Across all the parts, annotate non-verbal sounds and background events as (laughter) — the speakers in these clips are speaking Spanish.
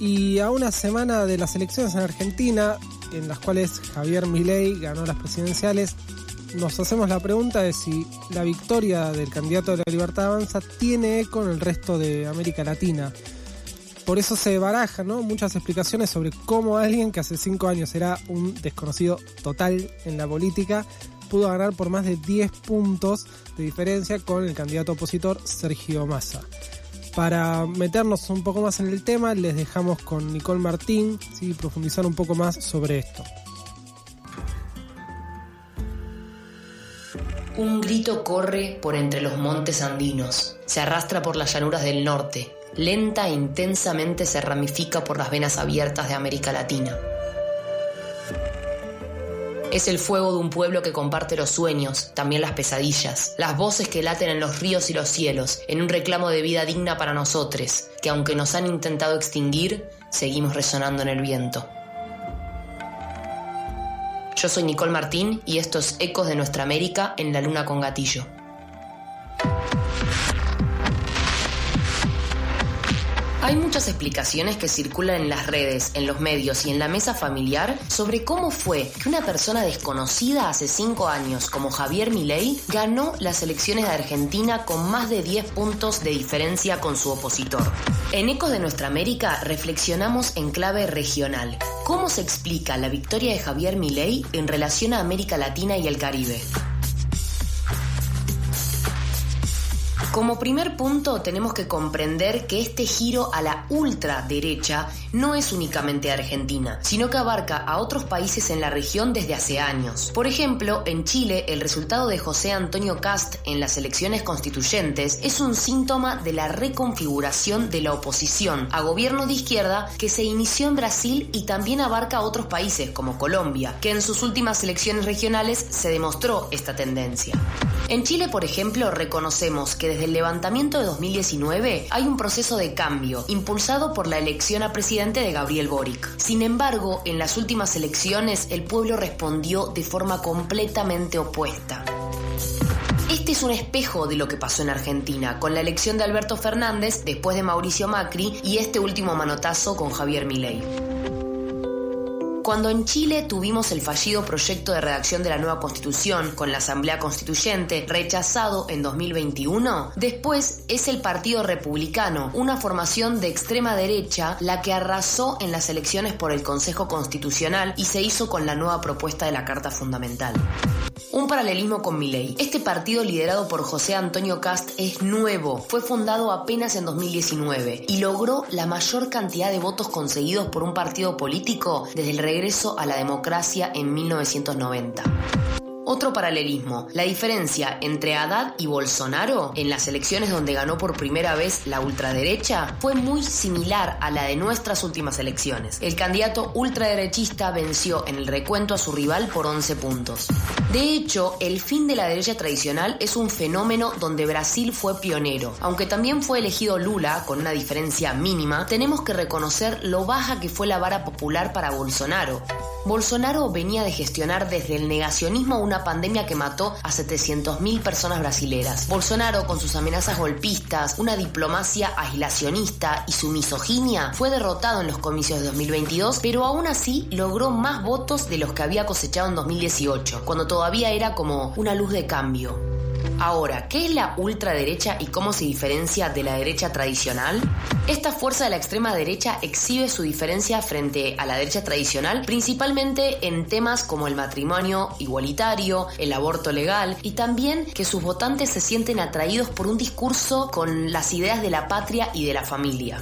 Y a una semana de las elecciones en Argentina, en las cuales Javier Milei ganó las presidenciales, nos hacemos la pregunta de si la victoria del candidato de la Libertad Avanza tiene eco en el resto de América Latina. Por eso se barajan muchas explicaciones sobre cómo alguien que hace cinco años era un desconocido total en la política pudo ganar por más de 10 puntos de diferencia con el candidato opositor Sergio Massa. Para meternos un poco más en el tema, les dejamos con Nicole Martín, ¿sí? profundizar un poco más sobre esto. Un grito corre por entre los montes andinos, se arrastra por las llanuras del norte, lenta e intensamente se ramifica por las venas abiertas de América Latina. Es el fuego de un pueblo que comparte los sueños, también las pesadillas, las voces que laten en los ríos y los cielos, en un reclamo de vida digna para nosotros, que aunque nos han intentado extinguir, seguimos resonando en el viento. Yo soy Nicole Martín y estos Ecos de Nuestra América en la Luna con Gatillo. Hay muchas explicaciones que circulan en las redes, en los medios y en la mesa familiar sobre cómo fue que una persona desconocida hace cinco años como Javier Milei ganó las elecciones de Argentina con más de 10 puntos de diferencia con su opositor. En Ecos de Nuestra América reflexionamos en clave regional. ¿Cómo se explica la victoria de Javier Milei en relación a América Latina y el Caribe? Como primer punto tenemos que comprender que este giro a la ultraderecha no es únicamente Argentina, sino que abarca a otros países en la región desde hace años. Por ejemplo, en Chile el resultado de José Antonio Cast en las elecciones constituyentes es un síntoma de la reconfiguración de la oposición a gobierno de izquierda que se inició en Brasil y también abarca a otros países como Colombia, que en sus últimas elecciones regionales se demostró esta tendencia. En Chile, por ejemplo, reconocemos que desde el levantamiento de 2019 hay un proceso de cambio impulsado por la elección a presidente de Gabriel Boric. Sin embargo, en las últimas elecciones el pueblo respondió de forma completamente opuesta. Este es un espejo de lo que pasó en Argentina, con la elección de Alberto Fernández después de Mauricio Macri y este último manotazo con Javier Milei. Cuando en Chile tuvimos el fallido proyecto de redacción de la nueva constitución con la Asamblea Constituyente rechazado en 2021, después es el Partido Republicano, una formación de extrema derecha, la que arrasó en las elecciones por el Consejo Constitucional y se hizo con la nueva propuesta de la Carta Fundamental. Un paralelismo con Milei. Este partido liderado por José Antonio Cast es nuevo, fue fundado apenas en 2019 y logró la mayor cantidad de votos conseguidos por un partido político desde el regreso a la democracia en 1990. Otro paralelismo, la diferencia entre Haddad y Bolsonaro en las elecciones donde ganó por primera vez la ultraderecha fue muy similar a la de nuestras últimas elecciones. El candidato ultraderechista venció en el recuento a su rival por 11 puntos. De hecho, el fin de la derecha tradicional es un fenómeno donde Brasil fue pionero. Aunque también fue elegido Lula con una diferencia mínima, tenemos que reconocer lo baja que fue la vara popular para Bolsonaro. Bolsonaro venía de gestionar desde el negacionismo una pandemia que mató a 700.000 personas brasileras. Bolsonaro, con sus amenazas golpistas, una diplomacia aislacionista y su misoginia, fue derrotado en los comicios de 2022, pero aún así logró más votos de los que había cosechado en 2018, cuando todavía era como una luz de cambio. Ahora, ¿qué es la ultraderecha y cómo se diferencia de la derecha tradicional? Esta fuerza de la extrema derecha exhibe su diferencia frente a la derecha tradicional principalmente en temas como el matrimonio igualitario, el aborto legal y también que sus votantes se sienten atraídos por un discurso con las ideas de la patria y de la familia.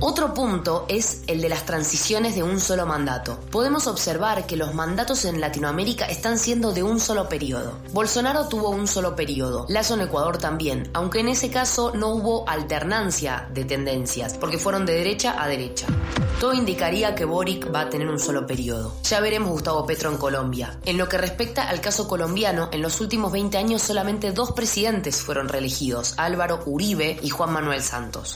Otro punto es el de las transiciones de un solo mandato. Podemos observar que los mandatos en Latinoamérica están siendo de un solo periodo. Bolsonaro tuvo un solo periodo, Lazo en Ecuador también, aunque en ese caso no hubo alternancia de tendencias, porque fueron de derecha a derecha. Todo indicaría que Boric va a tener un solo periodo. Ya veremos Gustavo Petro en Colombia. En lo que respecta al caso colombiano, en los últimos 20 años solamente dos presidentes fueron reelegidos, Álvaro Uribe y Juan Manuel Santos.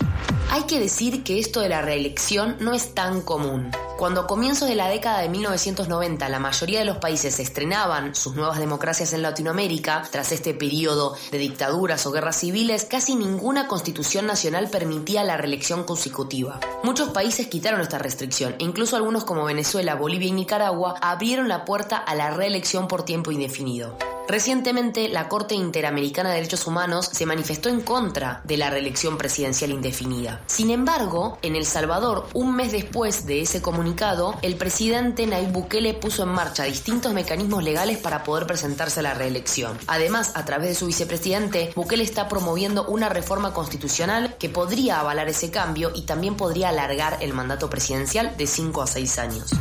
Hay que decir que esto de la reelección no es tan común. Cuando a comienzos de la década de 1990 la mayoría de los países estrenaban sus nuevas democracias en Latinoamérica, tras este periodo de dictaduras o guerras civiles, casi ninguna constitución nacional permitía la reelección consecutiva. Muchos países quitaron esta restricción e incluso algunos como Venezuela, Bolivia y Nicaragua abrieron la puerta a la reelección por tiempo indefinido. Recientemente, la Corte Interamericana de Derechos Humanos se manifestó en contra de la reelección presidencial indefinida. Sin embargo, en El Salvador, un mes después de ese comunicado, el presidente Nayib Bukele puso en marcha distintos mecanismos legales para poder presentarse a la reelección. Además, a través de su vicepresidente, Bukele está promoviendo una reforma constitucional que podría avalar ese cambio y también podría alargar el mandato presidencial de 5 a 6 años.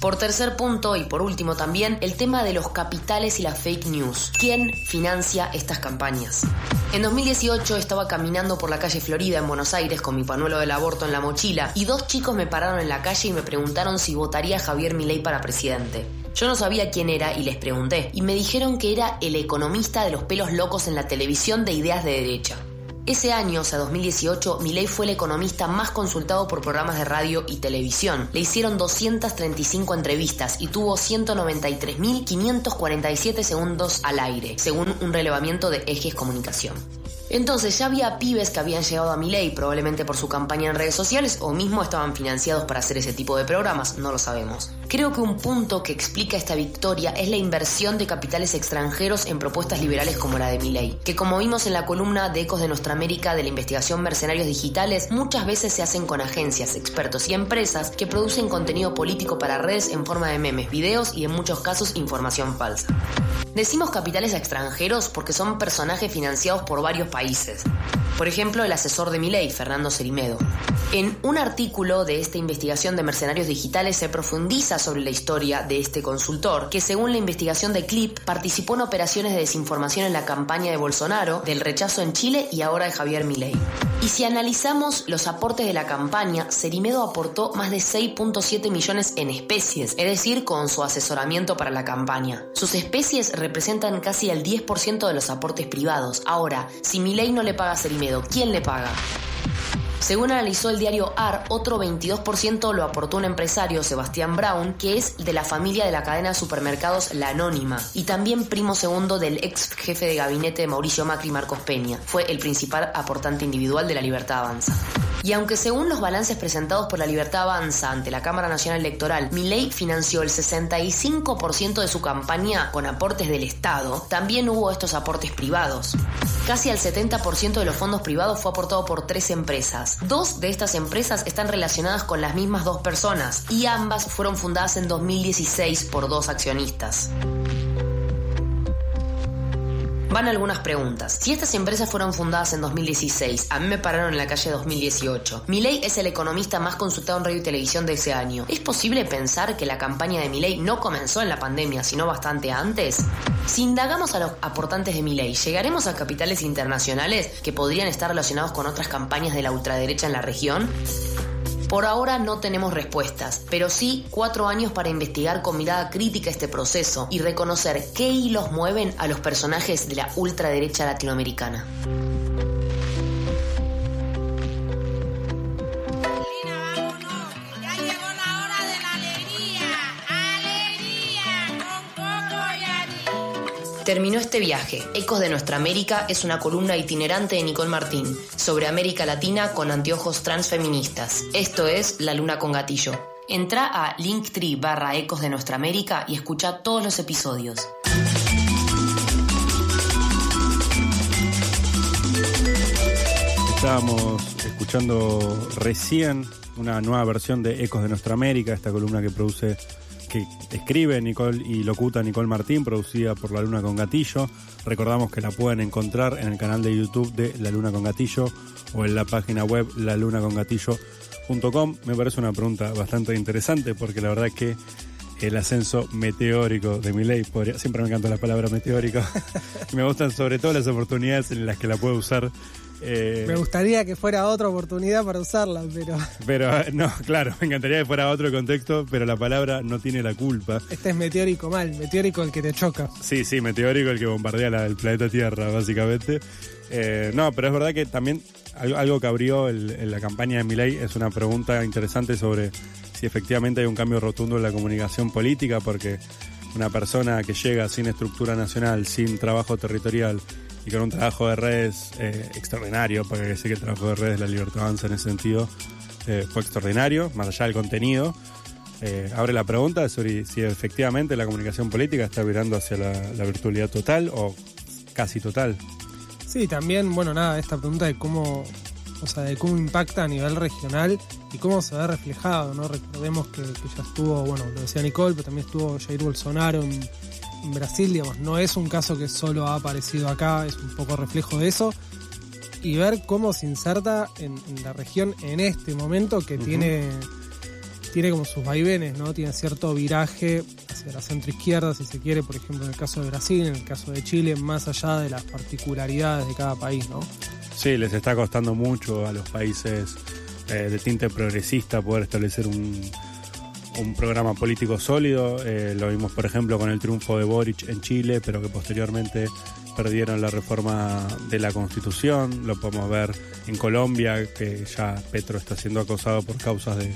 Por tercer punto y por último también, el tema de los capitales y la fake news. ¿Quién financia estas campañas? En 2018 estaba caminando por la calle Florida en Buenos Aires con mi panuelo del aborto en la mochila y dos chicos me pararon en la calle y me preguntaron si votaría Javier Milei para presidente. Yo no sabía quién era y les pregunté, y me dijeron que era el economista de los pelos locos en la televisión de ideas de derecha. Ese año, o sea, 2018, Milei fue el economista más consultado por programas de radio y televisión. Le hicieron 235 entrevistas y tuvo 193.547 segundos al aire, según un relevamiento de Ejes Comunicación. Entonces ya había pibes que habían llegado a Milei probablemente por su campaña en redes sociales o mismo estaban financiados para hacer ese tipo de programas, no lo sabemos. Creo que un punto que explica esta victoria es la inversión de capitales extranjeros en propuestas liberales como la de Milei, que como vimos en la columna de Ecos de Nuestra América de la investigación Mercenarios Digitales, muchas veces se hacen con agencias, expertos y empresas que producen contenido político para redes en forma de memes, videos y en muchos casos información falsa. Decimos capitales extranjeros porque son personajes financiados por varios países países. Por ejemplo, el asesor de Milei, Fernando Cerimedo. En un artículo de esta investigación de mercenarios digitales se profundiza sobre la historia de este consultor, que según la investigación de Clip participó en operaciones de desinformación en la campaña de Bolsonaro, del rechazo en Chile y ahora de Javier Milei. Y si analizamos los aportes de la campaña, Cerimedo aportó más de 6.7 millones en especies, es decir, con su asesoramiento para la campaña. Sus especies representan casi el 10% de los aportes privados. Ahora, si Milei no le paga a Cerimedo, ¿quién le paga? Según analizó el diario AR, otro 22% lo aportó un empresario, Sebastián Brown, que es de la familia de la cadena de supermercados La Anónima, y también primo segundo del ex jefe de gabinete de Mauricio Macri, Marcos Peña. Fue el principal aportante individual de la Libertad Avanza. Y aunque según los balances presentados por la Libertad Avanza ante la Cámara Nacional Electoral, Milei financió el 65% de su campaña con aportes del Estado, también hubo estos aportes privados. Casi el 70% de los fondos privados fue aportado por tres empresas. Dos de estas empresas están relacionadas con las mismas dos personas y ambas fueron fundadas en 2016 por dos accionistas. Van algunas preguntas. Si estas empresas fueron fundadas en 2016, a mí me pararon en la calle 2018. Milei es el economista más consultado en radio y televisión de ese año. ¿Es posible pensar que la campaña de Milei no comenzó en la pandemia, sino bastante antes? Si indagamos a los aportantes de Milei, ¿llegaremos a capitales internacionales que podrían estar relacionados con otras campañas de la ultraderecha en la región? Por ahora no tenemos respuestas, pero sí cuatro años para investigar con mirada crítica este proceso y reconocer qué hilos mueven a los personajes de la ultraderecha latinoamericana. Terminó este viaje. Ecos de Nuestra América es una columna itinerante de Nicole Martín sobre América Latina con anteojos transfeministas. Esto es La Luna con Gatillo. Entra a linktree barra Ecos de Nuestra América y escucha todos los episodios. Estábamos escuchando recién una nueva versión de Ecos de Nuestra América, esta columna que produce que escribe Nicole y locuta Nicole Martín, producida por La Luna con Gatillo. Recordamos que la pueden encontrar en el canal de YouTube de La Luna con Gatillo o en la página web lalunacongatillo.com. Me parece una pregunta bastante interesante porque la verdad es que el ascenso meteórico de mi ley, siempre me encanta la palabra meteórico, (laughs) me gustan sobre todo las oportunidades en las que la puedo usar eh, me gustaría que fuera otra oportunidad para usarla, pero. (laughs) Pero no, claro, me encantaría que fuera otro contexto, pero la palabra no tiene la culpa. Este es meteórico mal, meteórico el que te choca. Sí, sí, meteórico el que bombardea el planeta Tierra, básicamente. Eh, no, pero es verdad que también algo que abrió la campaña de Milei es una pregunta interesante sobre si efectivamente hay un cambio rotundo en la comunicación política, porque una persona que llega sin estructura nacional, sin trabajo territorial y con un trabajo de redes eh, extraordinario, porque decir que el trabajo de redes, la libertad avanza en ese sentido, eh, fue extraordinario, más allá del contenido. Eh, abre la pregunta sobre si efectivamente la comunicación política está virando hacia la, la virtualidad total o casi total. Sí, también, bueno, nada, esta pregunta de cómo, o sea, de cómo impacta a nivel regional y cómo se ve reflejado, ¿no? Recordemos que, que ya estuvo, bueno, lo decía Nicole, pero también estuvo Jair Bolsonaro en, en Brasil, digamos, no es un caso que solo ha aparecido acá, es un poco reflejo de eso. Y ver cómo se inserta en, en la región en este momento que tiene, tiene como sus vaivenes, ¿no? Tiene cierto viraje hacia la centro izquierda, si se quiere, por ejemplo, en el caso de Brasil, en el caso de Chile, más allá de las particularidades de cada país, ¿no? Sí, les está costando mucho a los países eh, de tinte progresista poder establecer un, un programa político sólido. Eh, lo vimos, por ejemplo, con el triunfo de Boric en Chile, pero que posteriormente perdieron la reforma de la Constitución. Lo podemos ver en Colombia, que ya Petro está siendo acosado por causas de,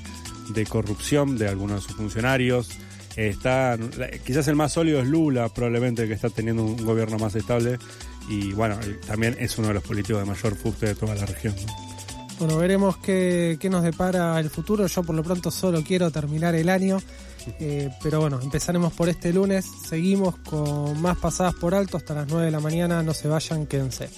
de corrupción de algunos de sus funcionarios. Está, quizás el más sólido es Lula, probablemente que está teniendo un gobierno más estable. Y bueno, también es uno de los políticos de mayor fuste de toda la región. Bueno, veremos qué, qué, nos depara el futuro. Yo por lo pronto solo quiero terminar el año. Eh, pero bueno, empezaremos por este lunes. Seguimos con más pasadas por alto hasta las 9 de la mañana. No se vayan, quédense.